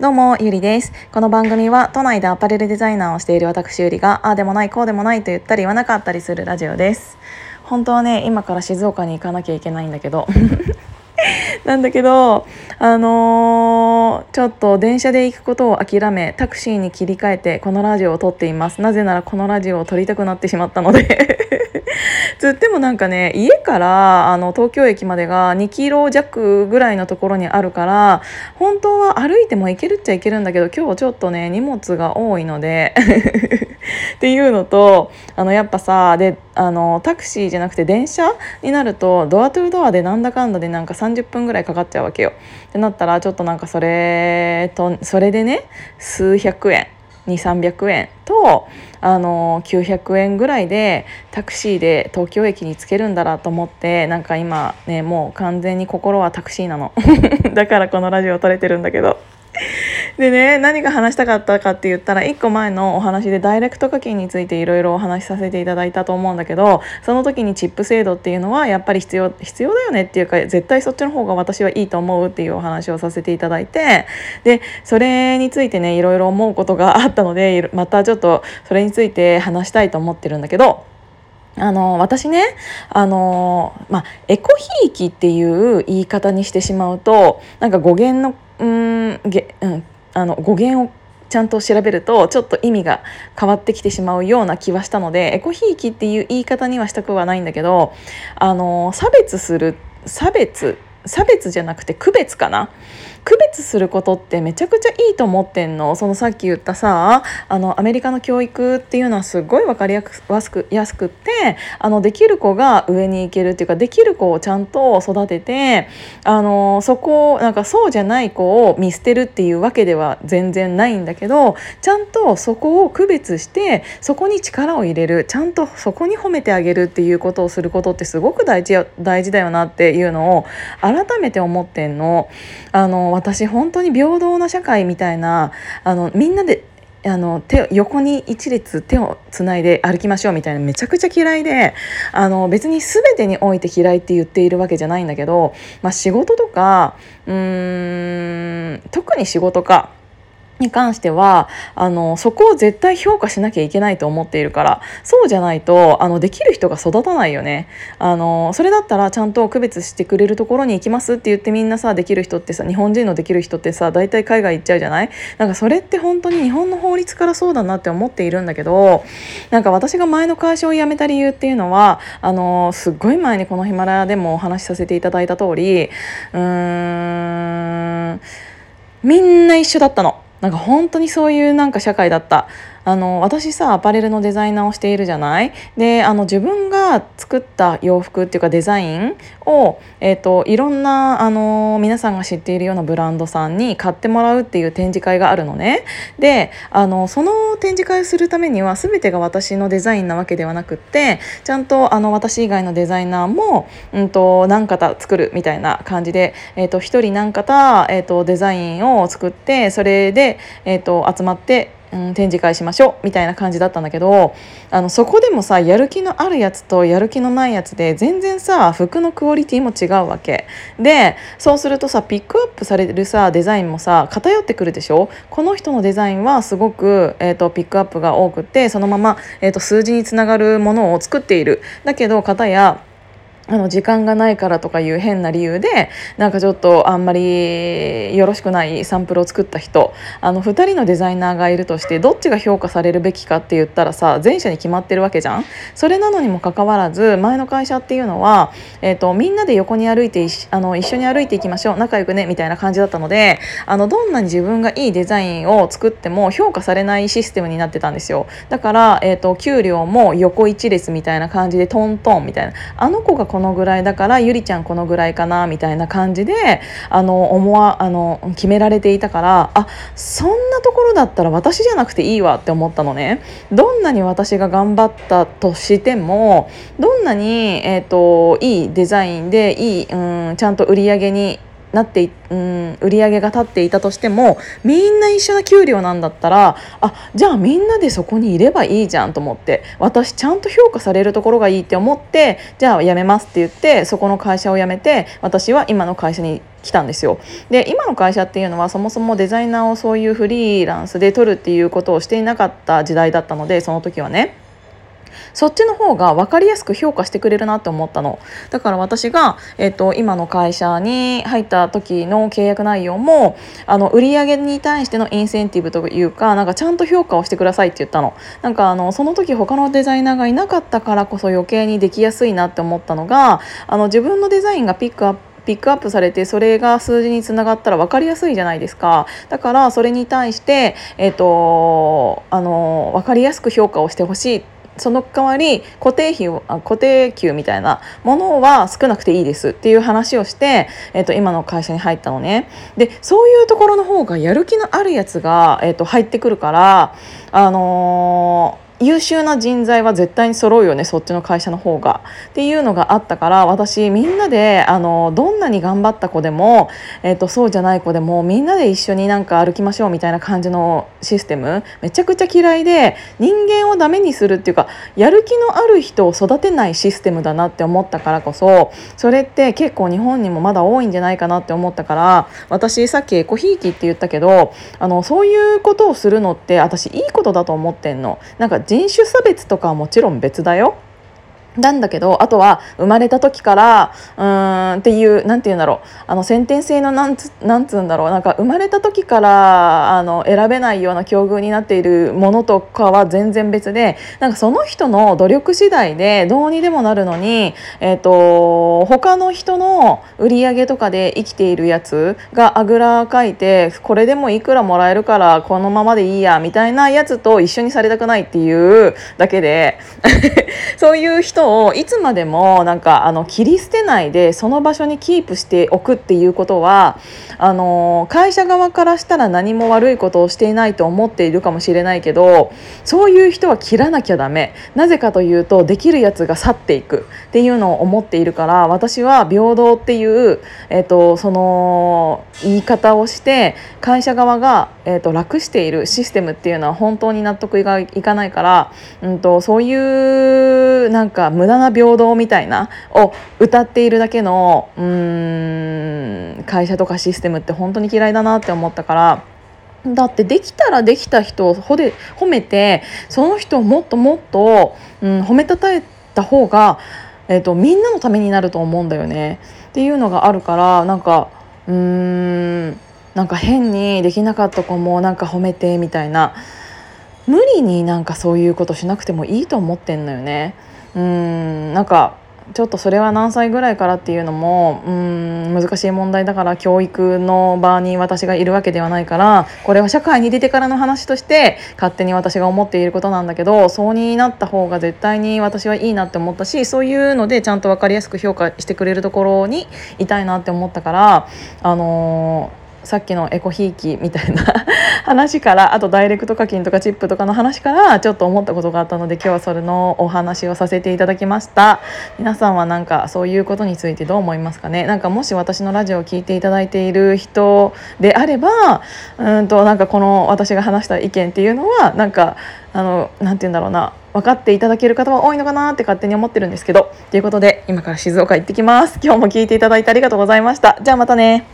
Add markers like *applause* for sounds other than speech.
どうも、ゆりです。この番組は都内でアパレルデザイナーをしている私ゆりが、ああでもない、こうでもないと言ったり言わなかったりするラジオです。本当はね、今から静岡に行かなきゃいけないんだけど。*laughs* なんだけど、あのーちょっと電車で行くことを諦めタクシーに切り替えてこのラジオを撮っていますなぜならこのラジオを撮りたくなってしまったのでつってもなんかね家からあの東京駅までが2キロ弱ぐらいのところにあるから本当は歩いても行けるっちゃ行けるんだけど今日ちょっとね荷物が多いので *laughs* っていうのとあのやっぱさであのタクシーじゃなくて電車になるとドアトゥードアでなんだかんだでなんか30分ぐらいかかっちゃうわけよ。ってなったらちょっとなんかそれとそれでね数百円2300円とあの900円ぐらいでタクシーで東京駅に着けるんだなと思ってなんか今ねもう完全に心はタクシーなの *laughs* だからこのラジオ撮れてるんだけど。でね何が話したかったかって言ったら1個前のお話でダイレクト課金についていろいろお話しさせていただいたと思うんだけどその時にチップ制度っていうのはやっぱり必要必要だよねっていうか絶対そっちの方が私はいいと思うっていうお話をさせていただいてでそれについてねいろいろ思うことがあったのでまたちょっとそれについて話したいと思ってるんだけど。あの私ねあの、まあ、エコひいきっていう言い方にしてしまうとなんか語源のうんげ、うん、あの語源をちゃんと調べるとちょっと意味が変わってきてしまうような気はしたのでエコひいきっていう言い方にはしたくはないんだけどあの差別する差別差別じゃなくて区別かな？区別することってめちゃくちゃいいと思ってんの。そのさっき言ったさあのアメリカの教育っていうのはすごい分かりやすくやすくってあのできる子が上に行けるっていうかできる子をちゃんと育ててあのそこなんかそうじゃない子を見捨てるっていうわけでは全然ないんだけどちゃんとそこを区別してそこに力を入れるちゃんとそこに褒めてあげるっていうことをすることってすごく大事大事だよなっていうのを改改めて思ってんの。あの私本当に平等な社会みたいなあのみんなであの手横に一列手をつないで歩きましょうみたいなめちゃくちゃ嫌いであの別に全てにおいて嫌いって言っているわけじゃないんだけど、まあ、仕事とかうーん特に仕事か。に関してはあのそこを絶対評価しなきゃいけないと思っているからそうじゃないとあのできる人が育たないよねあのそれだったらちゃんと区別してくれるところに行きますって言ってみんなさできる人ってさ日本人のできる人ってさ大体海外行っちゃうじゃない？なんかそれって本当に日本の法律からそうだなって思っているんだけどなんか私が前の会社を辞めた理由っていうのはあのすっごい前にこのヒマラヤでもお話しさせていただいた通りうーんみんな一緒だったの。なんか本当にそういうなんか社会だった。あの私さアパレルのデザイナーをしているじゃない？であの自分が作った洋服っていうかデザインを、えーと、いろんなあの皆さんが知っているようなブランドさんに買ってもらうっていう展示会があるのね。であのその展示会をするためには全てが私のデザインなわけではなくってちゃんとあの私以外のデザイナーも、うんと、何型作るみたいな感じで、えーと、1人何型、えー、とデザインを作ってそれで、えー、と集まってうん、展示会しましょうみたいな感じだったんだけどあのそこでもさやる気のあるやつとやる気のないやつで全然さ服のクオリティも違うわけ。でそうするとさピックアップされるさデザインもさ偏ってくるでしょ？この人のデザインはすごく、えーと、ピックアップが多くてそのまま、えーと数字につながるものを作っている。だけど片やあの時間がないからとかいう変な理由でなんかちょっとあんまりよろしくないサンプルを作った人。あの2人のデザイナーがいるとしてどっちが評価されるべきかって言ったらさ前者に決まってるわけじゃん。それなのにもかかわらず前の会社っていうのは、えーと、みんなで横に歩いてあの一緒に歩いていきましょう。仲良くねみたいな感じだったのであのどんなに自分がいいデザインを作っても評価されないシステムになってたんですよ。だから、えーと給料も横一列みたいな感じでトントンみたいな。あの子がこののぐらいだからゆりちゃんこのぐらいかなみたいな感じであの思わあの決められていたからあそんなところだったら私じゃなくていいわって思ったのね。どんなに私が頑張ったとしてもどんなに、えーと、いいデザインでいい、うん、ちゃんと売り上げになってうん売り上げが立っていたとしてもみんな一緒な給料なんだったらあじゃあみんなでそこにいればいいじゃんと思って私ちゃんと評価されるところがいいって思ってじゃあ辞めますって言ってそこの会社を辞めて私は今の会社に来たんですよで今の会社っていうのはそもそもデザイナーをそういうフリーランスで取るっていうことをしていなかった時代だったのでその時はね。そっちの方が分かりやすく評価してくれるなって思ったの。だから私が、えーと、今の会社に入った時の契約内容もあの売上に対してのインセンティブというかなんかちゃんと評価をしてくださいって言ったの。なんかあのその時他のデザイナーがいなかったからこそ余計にできやすいなって思ったのがあの自分のデザインがピックアップピックアップされてそれが数字につながったら分かりやすいじゃないですか。だからそれに対して、えーと、あの分かりやすく評価をしてほしい。その代わり固定費をあ固定給みたいなものは少なくていいですっていう話をして、えー、と今の会社に入ったのね。でそういうところの方がやる気のあるやつが、えー、と入ってくるからあの優秀な人材は絶対に揃うよねそっちの会社の方がっていうのがあったから私みんなであのどんなに頑張った子でも、えーと、そうじゃない子でもみんなで一緒になんか歩きましょうみたいな感じのシステムめちゃくちゃ嫌いで人間をダメにするっていうかやる気のある人を育てないシステムだなって思ったからこそそれって結構日本にもまだ多いんじゃないかなって思ったから私さっきエコひいきって言ったけどあのそういうことをするのって私いいことだと思ってんの。なんか人種差別とかはもちろん別だよ。なんだけどあとは生まれた時からうーんっていう何て言うんだろう。あの先天性のなんつなんつうんだろう。なんか生まれた時からあの選べないような境遇になっているものとかは全然別でなんかその人の努力次第でどうにでもなるのに、えーと、他の人の売り上げとかで生きているやつがあぐらかいてこれでもいくらもらえるからこのままでいいやみたいなやつと一緒にされたくないっていうだけで。*laughs* そういう人をいつまでもなんかあの切り捨てないでその場所にキープしておくっていうことはあの会社側からしたら何も悪いことをしていないと思っているかもしれないけどそういう人は切らなきゃダメ。なぜかというとできるやつが去っていくっていうのを思っているから私は平等っていう、えーと、その言い方をして会社側が、えーと、楽しているシステムっていうのは本当に納得いかないから、うんとそういうなんか無駄な平等みたいなを歌っているだけのうん会社とかシステムって本当に嫌いだなって思ったから。だってできたらできた人を褒めてその人をもっともっと、うん、褒めたたえた方が、えーと、みんなのためになると思うんだよね。っていうのがあるからなんかうーんなんか変にできなかった子もなんか褒めてみたいな無理になんかそういうことしなくてもいいと思ってんのよね。うんなんかちょっとそれは何歳ぐらいからっていうのもうん難しい問題だから教育の場に私がいるわけではないからこれは社会に出てからの話として勝手に私が思っていることなんだけどそうになった方が絶対に私はいいなって思ったしそういうのでちゃんと分かりやすく評価してくれるところにいたいなって思ったからあのーさっきのエコひいきみたいな話からあとダイレクト課金とかチップとかの話からちょっと思ったことがあったので今日はそれのお話をさせていただきました。皆さんはなんかそういうことについてどう思いますかね？なんかもし私のラジオを聴いていただいている人であればうんとなんかこの私が話した意見っていうのはなんかあのなて言うんだろうな。分かっていただける方は多いのかなって勝手に思ってるんですけど。ということで今から静岡行ってきます。今日も聞いていただいてありがとうございました。じゃあまたね。